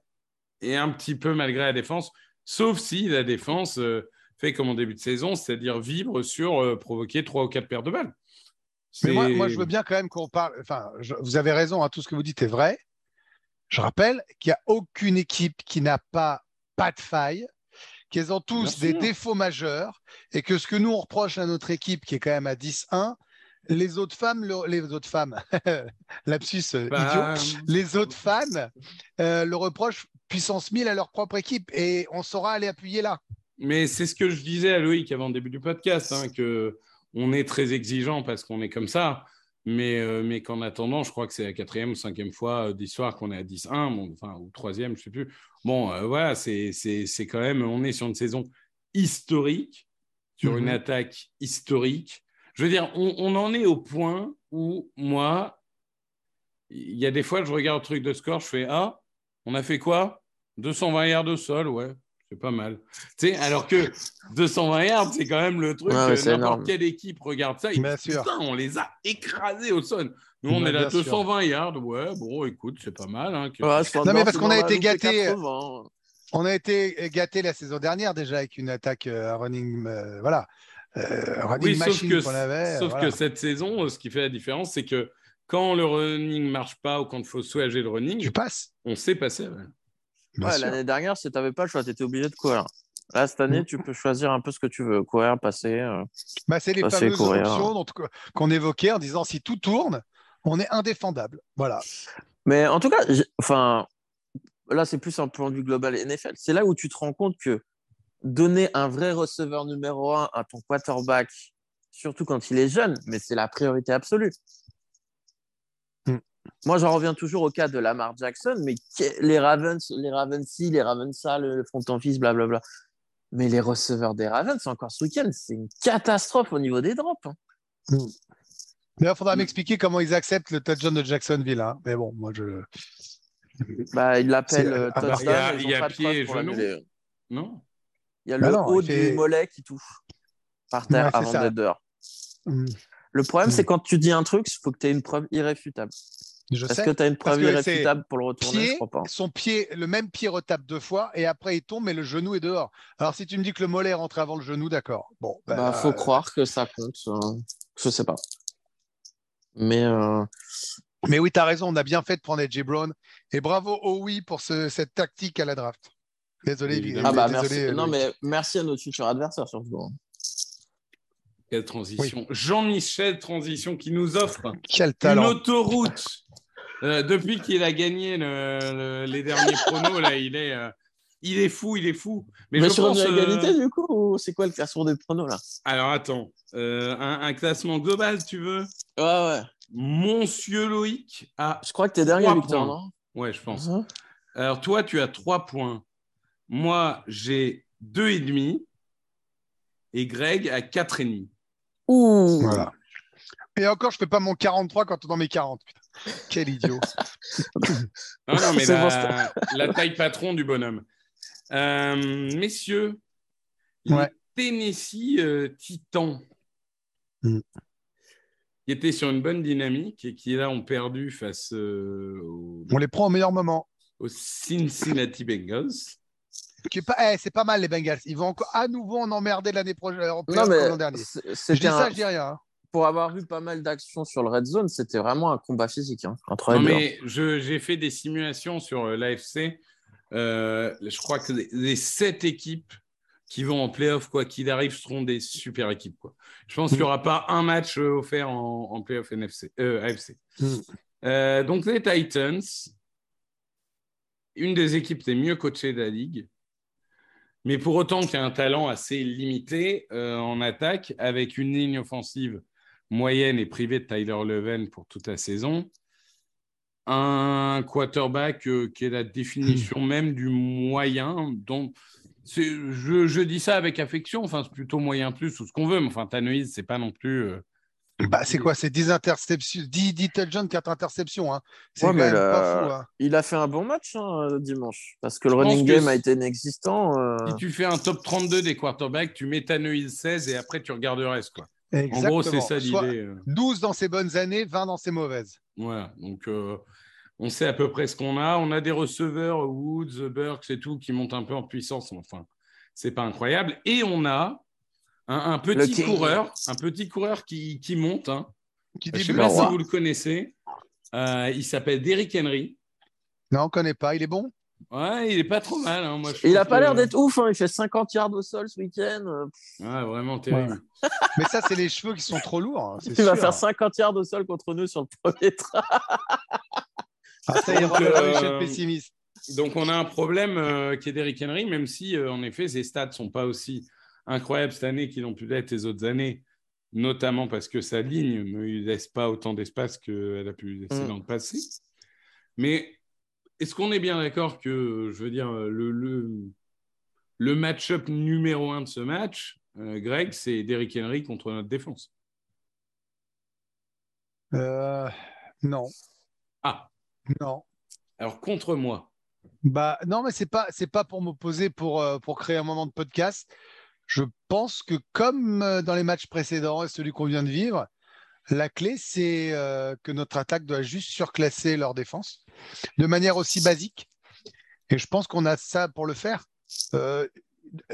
et un petit peu malgré la défense, sauf si la défense euh, fait comme en début de saison, c'est-à-dire vivre sur euh, provoquer trois ou quatre paires de balles. Mais moi, je veux bien quand même qu'on parle. Enfin, je- vous avez raison, hein, tout ce que vous dites est vrai. Je rappelle qu'il n'y a aucune équipe qui n'a pas pas de faille, qu'ils ont tous des défauts majeurs et que ce que nous on reproche à notre équipe qui est quand même à 10-1, les autres femmes, le- les autres femmes, lapsus euh, Bah, idiot, les autres fans euh, le reprochent puissance 1000 à leur propre équipe et on saura aller appuyer là. Mais c'est ce que je disais à Loïc avant le début du podcast, hein, que on est très exigeant parce qu'on est comme ça, mais, euh, mais qu'en attendant, je crois que c'est la quatrième ou cinquième fois euh, d'histoire qu'on est à 10-1, bon, enfin, ou troisième, je ne sais plus. Bon, euh, voilà, c'est quand même, on est sur une saison historique, sur une Mhm. attaque historique. Je veux dire, on, on en est au point où, moi, il y a des fois, je regarde le truc de score, je fais Ah, on a fait quoi? 220 yards de sol, ouais, c'est pas mal. Tu sais, alors que 220 yards, c'est quand même le truc, Ouais, c'est n'importe quelle équipe regarde ça, et Bien dit, sûr. putain, on les a écrasés au sol. Nous, on est là, bien sûr. 220 yards, ouais, bon, écoute, c'est pas mal. Hein, que- Ouais, Sanders, Non, mais parce qu'on a été gâtés, 80. On a été gâté la saison dernière déjà avec une attaque euh, running, euh, voilà, euh, running Oui, sauf machine avait. sauf voilà. que cette saison, euh, ce qui fait la différence, c'est que quand le running marche pas ou quand il faut soulager le running, tu passes. on sait passer. ouais. Ouais, l'année dernière, si tu n'avais pas le choix, tu étais obligé de courir. Là, cette année, Mm. tu peux choisir un peu ce que tu veux. Courir, passer. euh. Bah, c'est les c'est fameuses courir. options qu'on évoquait en disant si tout tourne, on est indéfendable. Voilà. Mais en tout cas, enfin, là, c'est plus un point de vue global NFL. C'est là où tu te rends compte que donner un vrai receveur numéro un à ton quarterback, surtout quand il est jeune, mais c'est la priorité absolue. Moi, j'en reviens toujours au cas de Lamar Jackson, mais les Ravens, les Ravens ci, les Ravens ça, le front office, blablabla. Mais les receveurs des Ravens, encore ce week-end, c'est une catastrophe au niveau des drops. hein. D'ailleurs, il faudra m'expliquer comment ils acceptent le touchdown de Jacksonville. hein. Mais bon, moi, je. Bah, ils l'appellent euh, touchdown. il y a- il y a pas de pied preuve et pour genou. l'annuler. Non Il y a Bah le non, haut fait- du mollet qui touche par terre Ouais, avant d'être dehors. Hmm. Le problème, Mm. c'est quand tu dis un truc, il faut que tu aies une preuve irréfutable. Je Est-ce sais. que tu as une Parce preuve irréfutable pour le retourner Je crois pas. son pied, le même pied retape deux fois et après il tombe, mais le genou est dehors. Alors si tu me dis que le mollet rentre avant le genou, d'accord. Bon, bah, Bah, faut euh, croire que ça compte. euh, je sais pas. Mais euh, Mais oui, tu as raison, on a bien fait de prendre AJ Brown. Et bravo au oui pour ce- cette tactique à la draft. Désolé, Évidemment. ah bah désolé, merci. Non mais merci à notre futur adversaire surtout. Quelle transition. Jean-Michel Transition qui nous offre Quel une autoroute. Euh, depuis qu'il a gagné le- le- les derniers pronos, là, il est, euh, il est fou, il est fou. Mais, Mais je sur pense. une euh, égalité du coup ou c'est quoi le classement des pronos là? Alors attends, Euh, un, un classement global, tu veux? Ouais ouais. Monsieur Loïc a. Je crois que t'es dernier Victor, non? Ouais, je pense. Hein Alors toi, tu as trois points. Moi, j'ai deux et demi. Et Greg a quatre et demi. Ouh. Voilà. Et encore, je fais pas mon 43 quand on est dans mes 40. putain. Quel idiot. Non, non, mais C'est la, la taille patron du bonhomme. Euh, messieurs, Ouais. Tennessee euh, Titans, Mm. qui étaient sur une bonne dynamique et qui là ont perdu face euh, aux, On les prend au meilleur moment. aux Cincinnati Bengals. Qui est pas... eh, c'est pas mal les Bengals. Ils vont encore à nouveau en emmerder l'année prochaine. en Non l'an mais dernier. c'est- Je dis ça, un... je dis rien. hein. pour avoir vu pas mal d'actions sur le red zone, c'était vraiment un combat physique hein, entre les Non, mais je- j'ai fait des simulations sur euh, l'AFC. Euh, je crois que les, les sept équipes qui vont en playoff, quoi qu'il arrive, seront des super équipes. Quoi. Je pense qu'il n'y aura pas un match euh, offert en, en playoff NFC, euh, AFC. Mm. Euh, donc les Titans, une des équipes les mieux coachées de la ligue, mais pour autant qu'il y a un talent assez limité euh, en attaque, avec une ligne offensive moyenne et privée de Tyler Leven pour toute la saison, un quarterback euh, qui est la définition même du moyen. Je, je dis ça avec affection, enfin c'est plutôt moyen plus ou ce qu'on veut, mais enfin Tannehill, c'est pas non plus. euh, Bah, c'est quoi? C'est 10 interceptions, 10, 10 touchdowns, 4 interceptions. Hein. C'est Ouais, quand même le- pas fou. hein. Il a fait un bon match hein, euh, dimanche parce que le Je pense running que game a été inexistant. euh, Si tu fais un top 32 des quarterbacks, tu mets Tannehill 16 et après tu regardes le reste. Quoi. En gros, c'est ça l'idée. euh. 12 dans ses bonnes années, 20 dans ses mauvaises. Voilà, donc euh, on sait à peu près ce qu'on a. On a des receveurs, Woods, Burks et tout, qui montent un peu en puissance. Enfin, c'est pas incroyable. Et on a un, un petit coureur, un petit coureur qui, qui monte. hein. Qui Je sais débute pas si vous le connaissez. Euh, il s'appelle Derrick Henry. Non, on ne connaît pas. Il est bon? Ouais, il est pas trop mal. hein. Moi, je Il trouve a pas que- l'air d'être ouf, hein. il fait 50 yards au sol ce week-end. Ouais, vraiment terrible. Mais ça, c'est les cheveux qui sont trop lourds. hein, c'est Il va faire 50 yards au sol contre nous sur le premier train. Ah, ça y est, Donc, euh, je suis pessimiste. Donc, on a un problème euh, qui est Derrick Henry, même si, euh, en effet, ses stats ne sont pas aussi incroyables cette année qu'ils ont pu l'être les autres années, notamment parce que sa ligne ne lui laisse pas autant d'espace qu'elle a pu lui laisser Mm. dans le passé. Mais est-ce qu'on est bien d'accord que, je veux dire, le, le, le match-up numéro un de ce match, euh, Greg, c'est Derrick Henry contre notre défense? Euh, non, Ah, non. alors contre moi. Bah, non, mais c'est pas, c'est pas pour m'opposer pour, euh, pour créer un moment de podcast. Je pense que comme euh, dans les matchs précédents et celui qu'on vient de vivre, la clé, c'est euh, que notre attaque doit juste surclasser leur défense de manière aussi basique. Et je pense qu'on a ça pour le faire. Euh,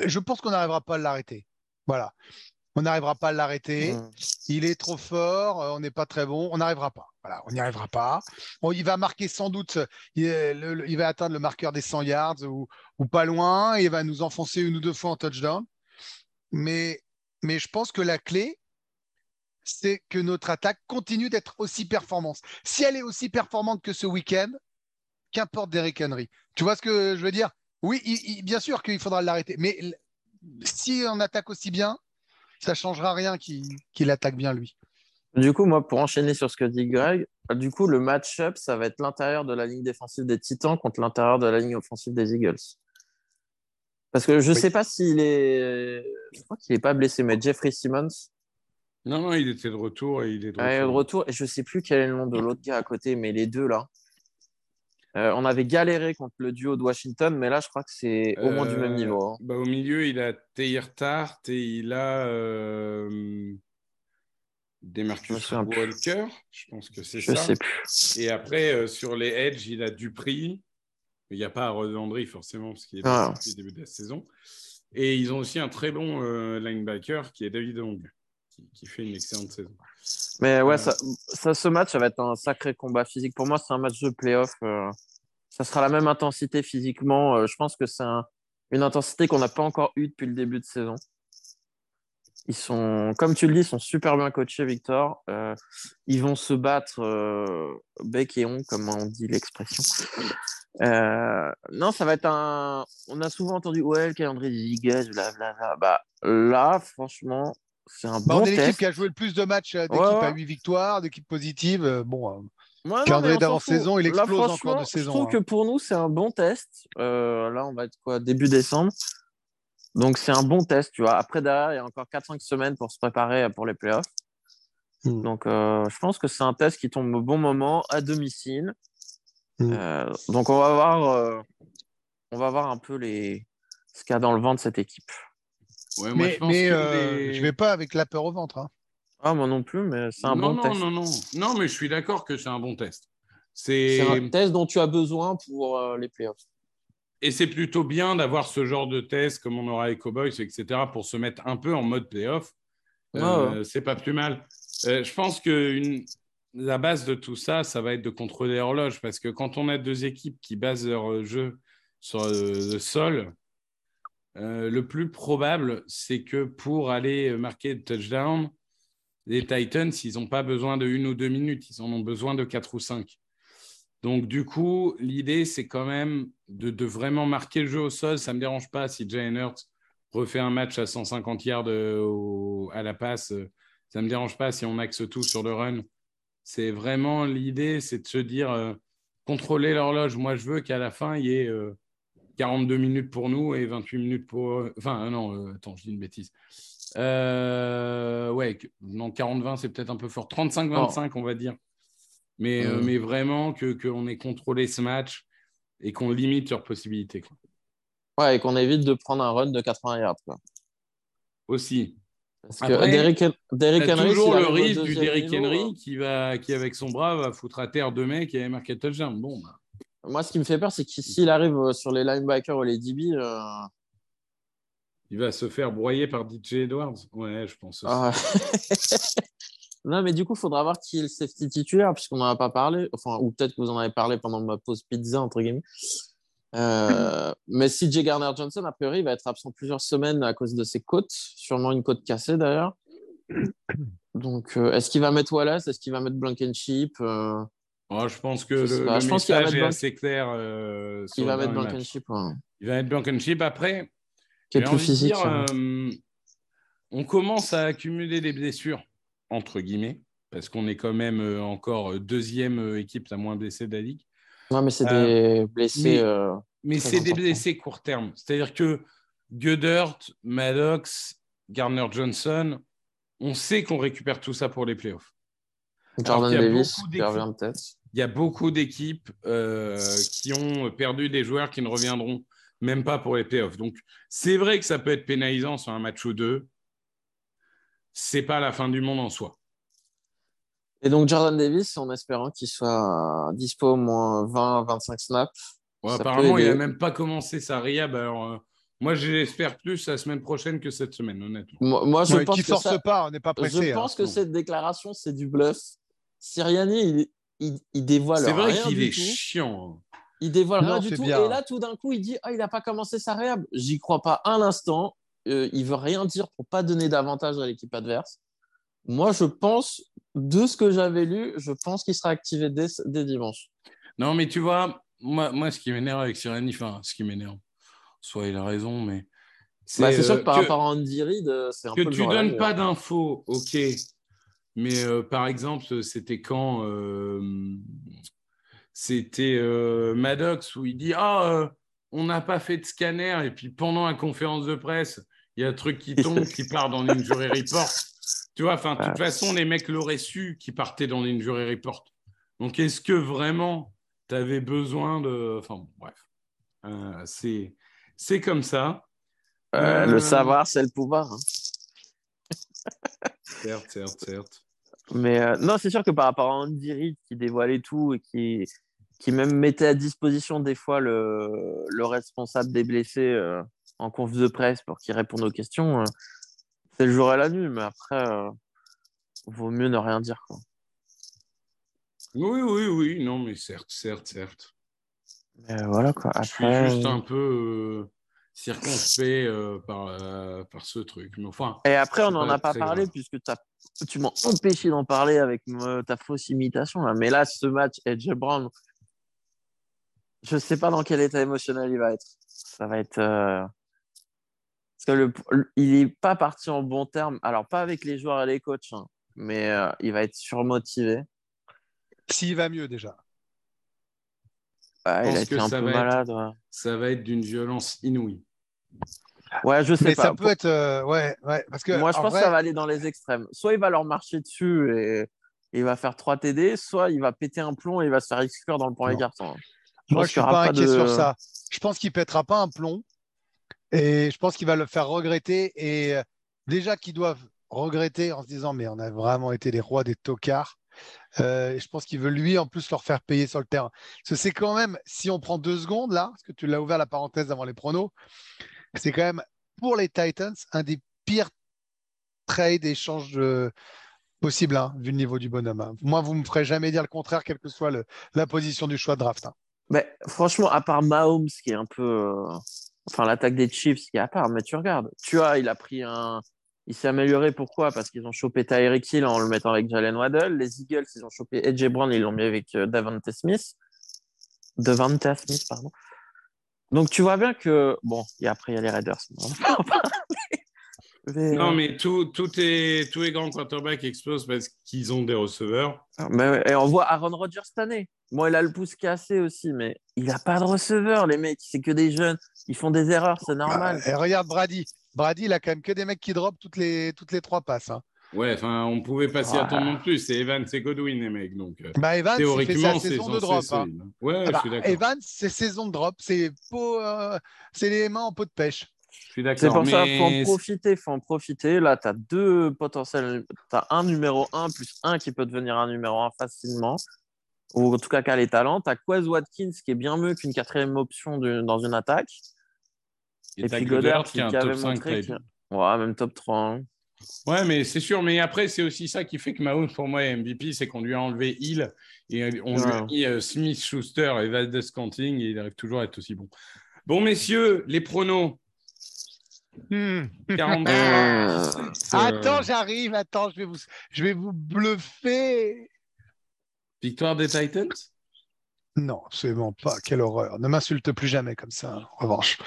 je pense qu'on n'arrivera pas à l'arrêter. Voilà. On n'arrivera pas à l'arrêter. Mm. Il est trop fort, on n'est pas très bon, on n'arrivera pas. Voilà, on n'y arrivera pas. Bon, il va marquer sans doute, il, le- va atteindre le marqueur des 100 yards ou, ou pas loin, et il va nous enfoncer une ou deux fois en touchdown. Mais, mais je pense que la clé, c'est que notre attaque continue d'être aussi performante. Si elle est aussi performante que ce week-end, qu'importe Derrick Henry. Tu vois ce que je veux dire? Oui, il- il- bien sûr qu'il faudra l'arrêter, mais si on attaque aussi bien, ça changera rien qu'il attaque bien lui. Du coup, moi, pour enchaîner sur ce que dit Greg, du coup, le match-up, ça va être l'intérieur de la ligne défensive des Titans contre l'intérieur de la ligne offensive des Eagles. Parce que je ne Oui. sais pas s'il est. Qu'il n'est pas blessé, mais Jeffrey Simmons Non, non, il était de retour et il est de retour. Et je ne sais plus quel est le nom de l'autre gars à côté, mais les deux là. Euh, on avait galéré contre le duo de Washington, mais là, je crois que c'est au moins du même Euh, niveau. hein. Bah, au milieu, il a Teir Tart et il a euh, Demarcus. Walker. Je pense que c'est Je ça. sais plus. Et après, euh, sur les edge, il a Dupri. Il n'y a pas Landry forcément, parce qu'il est Ah. depuis le début de la saison. Et ils ont aussi un très bon euh, linebacker qui est David Long, qui, qui fait une excellente saison. Mais ouais, Euh, ça, ça, ce match, ça va être un sacré combat physique. Pour moi, c'est un match de playoff. euh, ça sera la même intensité physiquement. je pense que c'est un- une intensité qu'on n'a pas encore eue depuis le début de saison. Ils sont, comme tu le dis, ils sont super bien coachés, Victor. Ils vont se battre bec et on, comme on dit l'expression. Euh, non, ça va être un. On a souvent entendu ouais, le calendrier des Eagles, blablabla. Bah, là, franchement, c'est un Bah, bon on est l'équipe qui a joué le plus de matchs euh, Ouais, ouais. à 8 victoires, d'équipes positives. euh, Bon, Ouais, calendrier d'avant-saison, il Là, explose encore de saison, Je trouve hein. que pour nous, c'est un bon test. Euh, là, on va être quoi, début décembre. Donc, c'est un bon test, tu vois. Après, derrière, il y a encore 4-5 semaines pour se préparer pour les playoffs. Mm. Donc, euh, je pense que c'est un test qui tombe au bon moment, à domicile. Mm. Euh, donc, on va voir, euh, on va voir un peu les... ce qu'il y a dans le vent de cette équipe. Ouais, moi, mais je pense mais que euh, les- je vais pas avec la peur au ventre. hein. Ah, moi non plus, mais c'est un non, bon non, test. non, non, non, mais je suis d'accord que c'est un bon test. C'est un test dont tu as besoin pour euh, les playoffs. Et c'est plutôt bien d'avoir ce genre de test comme on aura avec Cowboys, etc., pour se mettre un peu en mode playoff. Euh, Ouais, C'est pas plus mal. Euh, je pense que une- la base de tout ça, ça va être de contrôler l'horloge, parce que quand on a deux équipes qui basent leur jeu sur euh, le sol, euh, le plus probable, c'est que pour aller marquer le touchdown, les Titans, ils n'ont pas besoin de une ou deux minutes, ils en ont besoin de quatre ou cinq. Donc, du coup, l'idée, c'est quand même de, vraiment marquer le jeu au sol. Ça ne me dérange pas si Jalen Hurts refait un match à 150 yards euh, à la passe. Ça ne me dérange pas si on axe tout sur le run. C'est vraiment l'idée, c'est de se dire euh, contrôler l'horloge. Moi, je veux qu'à la fin, il y ait euh, 42 minutes pour nous et 28 minutes pour. Enfin, euh, non, euh, attends, je dis une bêtise. Euh, ouais, non, 40-20, c'est peut-être un peu fort. 35-25, on va dire. Mais, euh, Mm. mais vraiment que- qu'on ait contrôlé ce match et qu'on limite leurs possibilités. quoi. Ouais, et qu'on évite de prendre un run de 80 yards. quoi. Aussi. Parce que Après, Derrick, Derrick T'as Henry, toujours le risque du Derrick niveau, Henry qui, va, qui, avec son bras, va foutre à terre deux mecs et marqué touchdown. Bon, bah, Moi, ce qui me fait peur, c'est que s'il arrive euh, sur les linebackers ou les DB, euh, il va se faire broyer par DJ Edwards. Ouais, je pense ah. non, mais du coup, il faudra voir qui est le safety titulaire, puisqu'on n'en a pas parlé. Enfin, ou peut-être que vous en avez parlé pendant ma pause pizza, entre guillemets. Euh, mais CJ Garner Johnson, a priori, il va être absent plusieurs semaines à cause de ses côtes, sûrement une côte cassée d'ailleurs. Donc, euh, est-ce qu'il va mettre Wallace? Est-ce qu'il va mettre Blankenship euh, Oh, je pense que Je le, sais pas, le je pense est assez clair. euh, Il va mettre. Blankenship, ouais. Il va mettre Blankenship. Après, qui est plus physique. dire, on commence à accumuler des blessures, entre guillemets, parce qu'on est quand même encore deuxième équipe la moins blessée de la ligue. Ouais, mais c'est euh, des blessés. mais- euh, Mais c'est des blessés court terme. C'est-à-dire que Goddard, Maddox, Garner Johnson, on sait qu'on récupère tout ça pour les playoffs. Jordan Davis, qui revient peut-être. Il y a beaucoup d'équipes euh, qui ont perdu des joueurs qui ne reviendront même pas pour les playoffs. Donc, c'est vrai que ça peut être pénalisant sur un match ou deux. C'est pas la fin du monde en soi. Et donc Jordan Davis, en espérant qu'il soit dispo au moins 20-25 snaps. Ouais, apparemment, il n'a même pas commencé sa rehab. Alors, euh, moi, j'espère plus la semaine prochaine que cette semaine, honnêtement. Moi, moi, je Ouais, pense Qui que force ça- pas, on n'est pas pressé. Je hein. pense que cette déclaration, c'est du bluff. Siriani, il, il, il dévoile C'est vrai qu'il est tout. chiant. hein. Il dévoile Non, rien du tout. bien. Et là, tout d'un coup, il dit Ah, il n'a pas commencé sa réhab. J'y crois pas un instant. Euh, il veut rien dire pour pas donner d'avantage à l'équipe adverse. Moi, je pense, de ce que j'avais lu, je pense qu'il sera activé dès, dès dimanche. Non, mais tu vois, moi, moi ce qui m'énerve avec Sireni, enfin, ce qui m'énerve, soit il a raison, mais. Bah, C'est euh, sûr que par rapport à Andy Reid, euh, c'est un que peu le tu donnes pas d'infos, ok. Mais euh, par exemple, c'était quand euh, c'était euh, Maddox où il dit Ah, euh, on n'a pas fait de scanner, et puis pendant la conférence de presse, il y a un truc qui tombe, qui part dans l'Injury Report. Tu vois, enfin, de toute façon, les mecs l'auraient su qui partaient dans l'Injury Report. Donc, est-ce que vraiment tu avais besoin de. Enfin, bon, bref. Euh, c'est c'est comme ça. Euh, Euh, Le savoir, c'est le pouvoir. hein. Certes, certes, certes. Mais non, c'est sûr que par rapport à Andy Reid qui dévoilait tout et qui, qui même mettait à disposition des fois le, le responsable des blessés en conf de presse pour qu'il réponde aux questions, c'est le jour et la nuit. Mais après, euh, vaut mieux ne rien dire. Quoi. Oui, oui, oui, non, mais certes, certes, certes. Mais voilà quoi. Je suis juste un peu euh, circonspect euh, par, euh, par ce truc. Mais enfin, Et après, on n'en a pas parlé grave. puisque t'as- tu m'as empêché d'en parler avec me- ta fausse imitation. Là. Mais là, ce match, Edge Brown, je ne sais pas dans quel état émotionnel il va être. Ça va être. euh, Parce que le... il n'est pas parti en bon terme. Alors, pas avec les joueurs et les coachs, hein, mais euh, il va être surmotivé. S'il va mieux déjà. Ouais, il pense a été un ça peu va être- malade. Ouais, ça va être d'une violence inouïe. Ouais, je sais Mais pas. ça peut être. euh, ouais, ouais. Parce que, Moi, je en pense vrai, que ça va aller dans les extrêmes. Soit il va leur marcher dessus et il va faire 3 TD, soit il va péter un plomb et il va se faire exclure dans le premier carton. Je Moi, je qu'il suis pas pas inquiet de- sur ça. Je pense qu'il pètera pas un plomb. Et je pense qu'il va le faire regretter. Et euh, déjà qu'ils doivent regretter en se disant, mais on a vraiment été les rois des tocards. Euh, je pense qu'il veut lui en plus leur faire payer sur le terrain. Parce c'est quand même, si on prend deux secondes là, parce que tu l'as ouvert la parenthèse avant les pronos, c'est quand même pour les Titans un des pires trades, échanges euh, possibles, hein, vu le niveau du bonhomme. hein. Moi, vous me ferez jamais dire le contraire, quelle que soit la position du choix de draft. hein. Mais franchement, à part Mahomes, qui est un peu. Enfin, l'attaque des Chiefs, qui est à part, mais tu regardes. Tu vois, il a pris un. Il s'est amélioré. Pourquoi? Parce qu'ils ont chopé Tyreek Hill en le mettant avec Jalen Waddell. Les Eagles, ils ont chopé Edge Brown, ils l'ont mis avec euh, Davante Smith. Devante Smith, pardon. Donc, tu vois bien que. Bon, et après, il y a les Raiders. mais on va pas en parler. Mais, Non, euh, mais tout, tout est, tous les grands quarterbacks explosent parce qu'ils ont des receveurs. Mais ouais, et on voit Aaron Rodgers cette année. Bon, il a le pouce cassé aussi, mais il n'a pas de receveur, les mecs. C'est que des jeunes. Ils font des erreurs, c'est normal. Bah, et regarde Brady. Brady, il a quand même que des mecs qui drop toutes les, toutes les trois passes. hein. Ouais, enfin, on pouvait pas s'y Ouais. attendre non plus. C'est Evans et Godwin, les mecs. Donc, euh, Bah, Evans, théoriquement, c'est saison de drop. hein. solide. Ouais, Ah je bah, suis d'accord. Evans, c'est saison de drop. C'est peau, euh, c'est les mains en peau de pêche. Je suis d'accord. C'est pour ça qu'il faut en profiter, faut en profiter. Là, tu as deux potentiels. Tu as un numéro 1 plus un qui peut devenir un numéro 1 facilement. Ou en tout cas, qui a les talents. Tu as Quez Watkins qui est bien mieux qu'une quatrième option de- dans une attaque. Et Et, puis Goddard Goddard qui qui, est un qui avait top 5 montré. Ouais, même top 3. hein. Ouais, mais c'est sûr. Mais après, c'est aussi ça qui fait que Mahomes, pour moi, est MVP, c'est qu'on lui a enlevé Hill et on lui a mis euh, Smith, Schuster et Valdez Canting et il arrive toujours à être aussi bon. Bon, messieurs, les pronos. Hmm. 43. Sept, euh, Attends, j'arrive, attends, je vais vous, je vais vous bluffer. Victoire des Titans? Non, absolument pas. Quelle horreur. Ne m'insulte plus jamais comme ça, en revanche.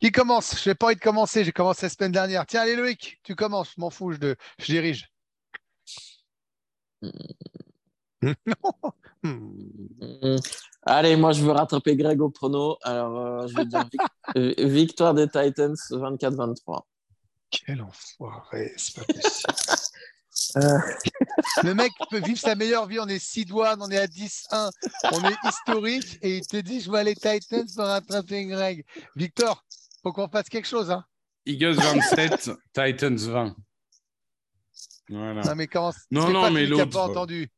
Qui commence? Je n'ai pas envie de commencer. J'ai commencé la semaine dernière. Tiens, allez, Loïc, tu commences. Je m'en fous, je, de- je dirige. non. Allez, moi je veux rattraper Greg au prono. Alors euh, je vais dire vic- euh, victoire des Titans 24-23. Quel enfoiré, c'est pas possible. Euh. Le mec peut vivre sa meilleure vie. On est 6 douanes, on est à 10-1, on est historique et il te dit je vois les Titans pour rattraper Greg. Victor, faut qu'on fasse quelque chose. Hein. Eagles 27, Titans 20. Voilà. Non, mais comment Non, non, pas mais celui qui n'a l'autre, pas euh, entendu.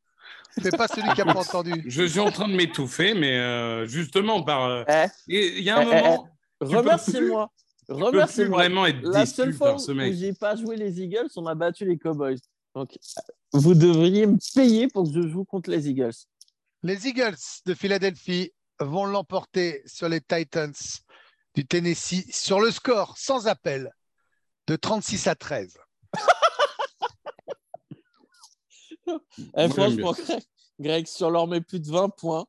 Fais pas celui qui n'a pas entendu. Je suis en train de m'étouffer, mais euh, justement, par. euh, Eh, Il y a un Eh, eh, moment, Remercie-moi. Remercie-moi. vraiment être La seule fois par ce où mec. j'ai pas joué les Eagles, on a battu les Cowboys. Donc vous devriez me payer pour que je joue contre les Eagles. Les Eagles de Philadelphie vont l'emporter sur les Titans du Tennessee sur le score sans appel de 36 à 13. Eh, franchement, Greg, Greg, si on leur met plus de 20 points,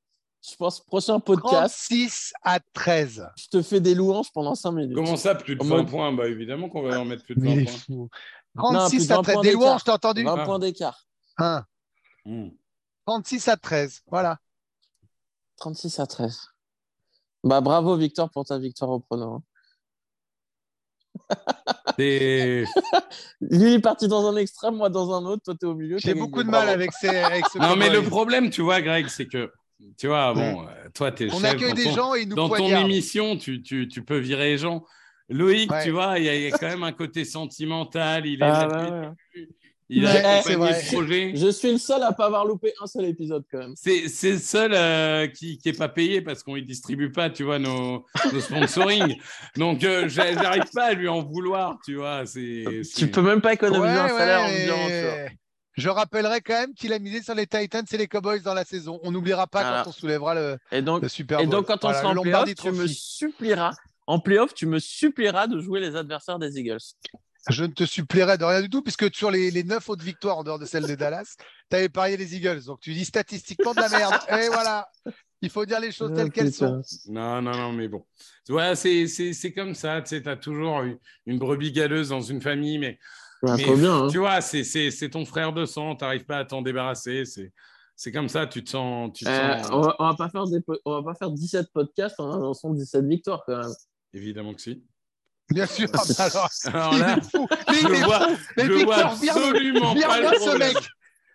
je pense prochain podcast, 36 à 13. je te fais des louanges pendant 5 minutes. Comment ça, plus de En 20 mode- points? Bah évidemment qu'on va en mettre plus de Mais il 20 est points. fou. Non, 36 plus de à 20 13. points Des louanges, t'as entendu 20 Ah. points d'écart. Hein, Hmm. 36 à 13. Voilà. 36 à 13. Bah bravo Victor pour ta victoire au prono. hein. Lui il est parti dans un extrême, moi dans un autre, toi t'es au milieu. J'ai beaucoup de mal avec, ces, avec ce Non, mais le problème, tu vois, Greg, c'est que, tu vois, bon, toi, t'es On chef accueille des ton- gens et ils nous dans ton émission, tu, tu, tu peux virer les gens. Loïc, Ouais. tu vois, il y, a- il y a quand même un côté sentimental. Il est Ah, là ouais, depuis ouais. le début. Il a accompagné le projet. Je suis le seul à pas avoir loupé un seul épisode quand même. C'est c'est le seul euh, qui n'est pas payé parce qu'on ne distribue pas, tu vois, nos, nos sponsoring. Donc, euh, j'a- j'arrive pas à lui en vouloir, tu vois. c'est c'est- Tu peux même pas économiser Ouais, un salaire en ouais, me disant, tu vois. et- Je rappellerai quand même qu'il a misé sur les Titans et les Cowboys dans la saison. On n'oubliera pas Voilà. quand on soulèvera le, Et donc, le Super et Bowl. donc quand on Voilà, sera en playoff, tu me supplieras. En playoff, tu me supplieras de jouer les adversaires des Eagles. Je ne te supplierai de rien du tout, puisque sur les, les 9 autres victoires en dehors de celle de Dallas, tu avais parié les Eagles. Donc tu dis statistiquement de la merde. et voilà. Il faut dire les choses telles qu'elles sont. Non, non, non, mais bon. Voilà, c'est c'est- c'est comme ça. Tu as toujours une, une brebis galeuse dans une famille, mais, Ouais, mais trop bien. hein. tu vois, c'est- c'est c'est ton frère de sang. Tu n'arrives pas à t'en débarrasser. C'est c'est comme ça. Tu te sens. Tu te Euh, sens- on, va, on va pas faire des po- on va pas faire 17 podcasts en annonçant 17 victoires quand même. Évidemment que si. Bien sûr. Alors, il là, est fou. Mais il je est vois, fou. Mais je Victor, vois absolument pas Vire-moi le ce problème. mec.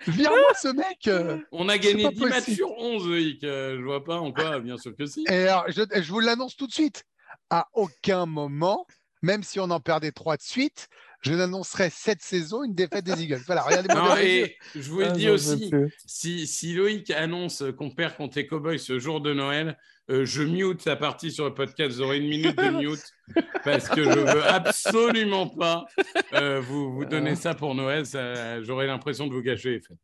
Vire-moi ce mec. On a gagné pas 10 matchs sur 11, Loïc. Euh, je vois pas en quoi, bien sûr que si. Et alors, je, je vous l'annonce tout de suite. À aucun moment, même si on en perdait trois de suite, je n'annoncerai cette saison une défaite des Eagles. Voilà, regardez-moi et je vous le Ah, dis j'en aussi, si, si Loïc annonce qu'on perd contre les Cowboys ce jour de Noël, euh, je mute sa partie sur le podcast. Vous aurez une minute de mute parce que je veux absolument pas euh, vous, vous donner ça pour Noël. J'aurais l'impression de vous gâcher les fêtes.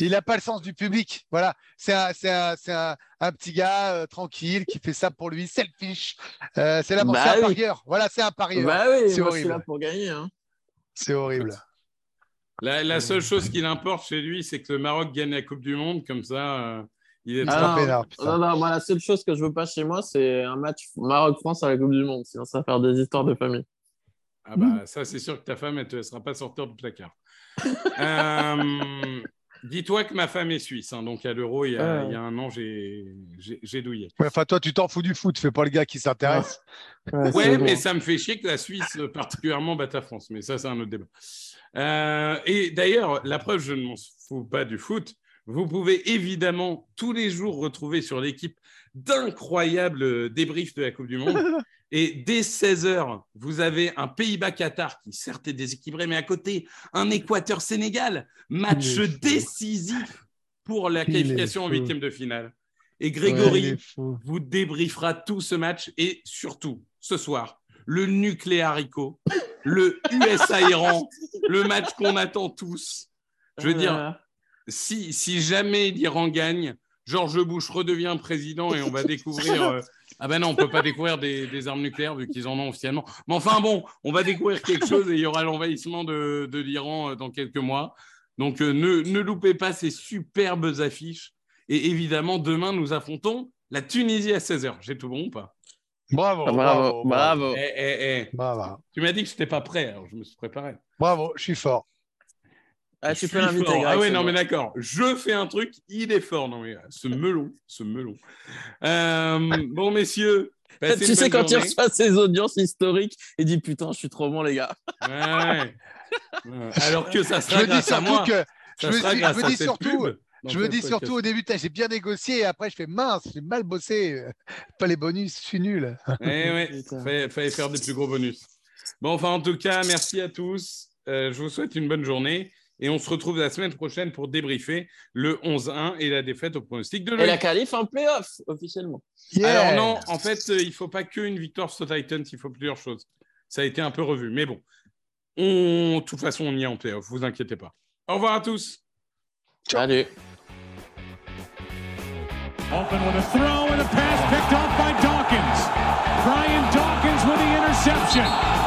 Il n'a pas le sens du public. Voilà, c'est un, c'est un, c'est un, un petit gars euh, tranquille qui fait ça pour lui, selfish. Euh, c'est là, Bah c'est un parieur. Voilà, c'est un parieur. Bah oui, C'est là pour gagner. hein. C'est horrible. La, la seule chose qu'il importe chez lui, c'est que le Maroc gagne la Coupe du Monde. Comme ça, euh, il est Ah, sera non, non, moi, la seule chose que je veux pas chez moi, c'est un match Maroc-France à la Coupe du Monde. Sinon, ça va faire des histoires de famille. Ah bah ça c'est sûr que ta femme elle te laissera pas sortir du placard. Euh, Dis-toi que ma femme est suisse, hein, donc à l'euro il, y a- Ah. il y a un an j'ai douillé. Ouais, Enfin, toi, tu t'en fous du foot, fais pas le gars qui s'intéresse. Ouais, mais ça me fait chier que la Suisse euh, particulièrement batte la France, mais ça c'est un autre débat. Euh, et d'ailleurs la preuve je ne m'en fous pas du foot. Vous pouvez évidemment tous les jours retrouver sur l'équipe d'incroyables débriefs de la Coupe du Monde. Et dès 16h, vous avez un Pays-Bas-Qatar qui certes est déséquilibré, mais à côté, un Équateur-Sénégal. Match décisif pour la qualification en huitième de finale. Et Grégory vous débriefera tout ce match et surtout, ce soir, le nucléarico, le USA-Iran, le match qu'on attend tous. Je veux dire, Euh, si, si jamais l'Iran gagne, George Bush redevient président et on va découvrir. euh, ah ben non, on peut pas découvrir des, des armes nucléaires vu qu'ils en ont officiellement. Mais enfin bon, on va découvrir quelque chose et il y aura l'envahissement de, de l'Iran euh, dans quelques mois. Donc euh, ne, ne loupez pas ces superbes affiches. Et évidemment, demain, nous affrontons la Tunisie à 16h. J'ai tout bon ou pas? Bravo, bravo, bravo, bravo. Eh, eh, eh. bravo. Tu m'as dit que je n'étais pas prêt, alors je me suis préparé. Bravo, je suis fort. Ah, Je tu peux l'inviter. Greg. Ah ouais, c'est non, bon. mais d'accord. Je fais un truc, il est fort. Non, mais euh, ce melon, ce melon. Euh, bon, messieurs. passez Tu sais, quand il journée. reçoit ses audiences historiques, il dit Putain, je suis trop bon, les gars. Ouais. Ouais. Alors que ça Je sera me dis grâce à surtout moi. que Ça je me sera dis- je grâce me à dis cette surtout- pub je me dis surtout au début, j'ai bien négocié et après je fais mince, j'ai mal bossé. Pas les bonus, je suis nul. Eh ouais, Putain. fallait, fallait faire des plus gros bonus. Bon, enfin, en tout cas, merci à tous. Euh, je vous souhaite une bonne journée. Et on se retrouve la semaine prochaine pour débriefer le 11-1 et la défaite au pronostic de Et la Loïc. qualif en playoff, officiellement. Yeah. Alors non, en fait, euh, il ne faut pas qu'une victoire sur Titans, il faut plusieurs choses. Ça a été un peu revu, mais bon. On... De toute façon, on y est en playoff, vous inquiétez pas. Au revoir à tous. Salut. Open with a throw and a pass picked off by Dawkins. Brian Dawkins with the interception.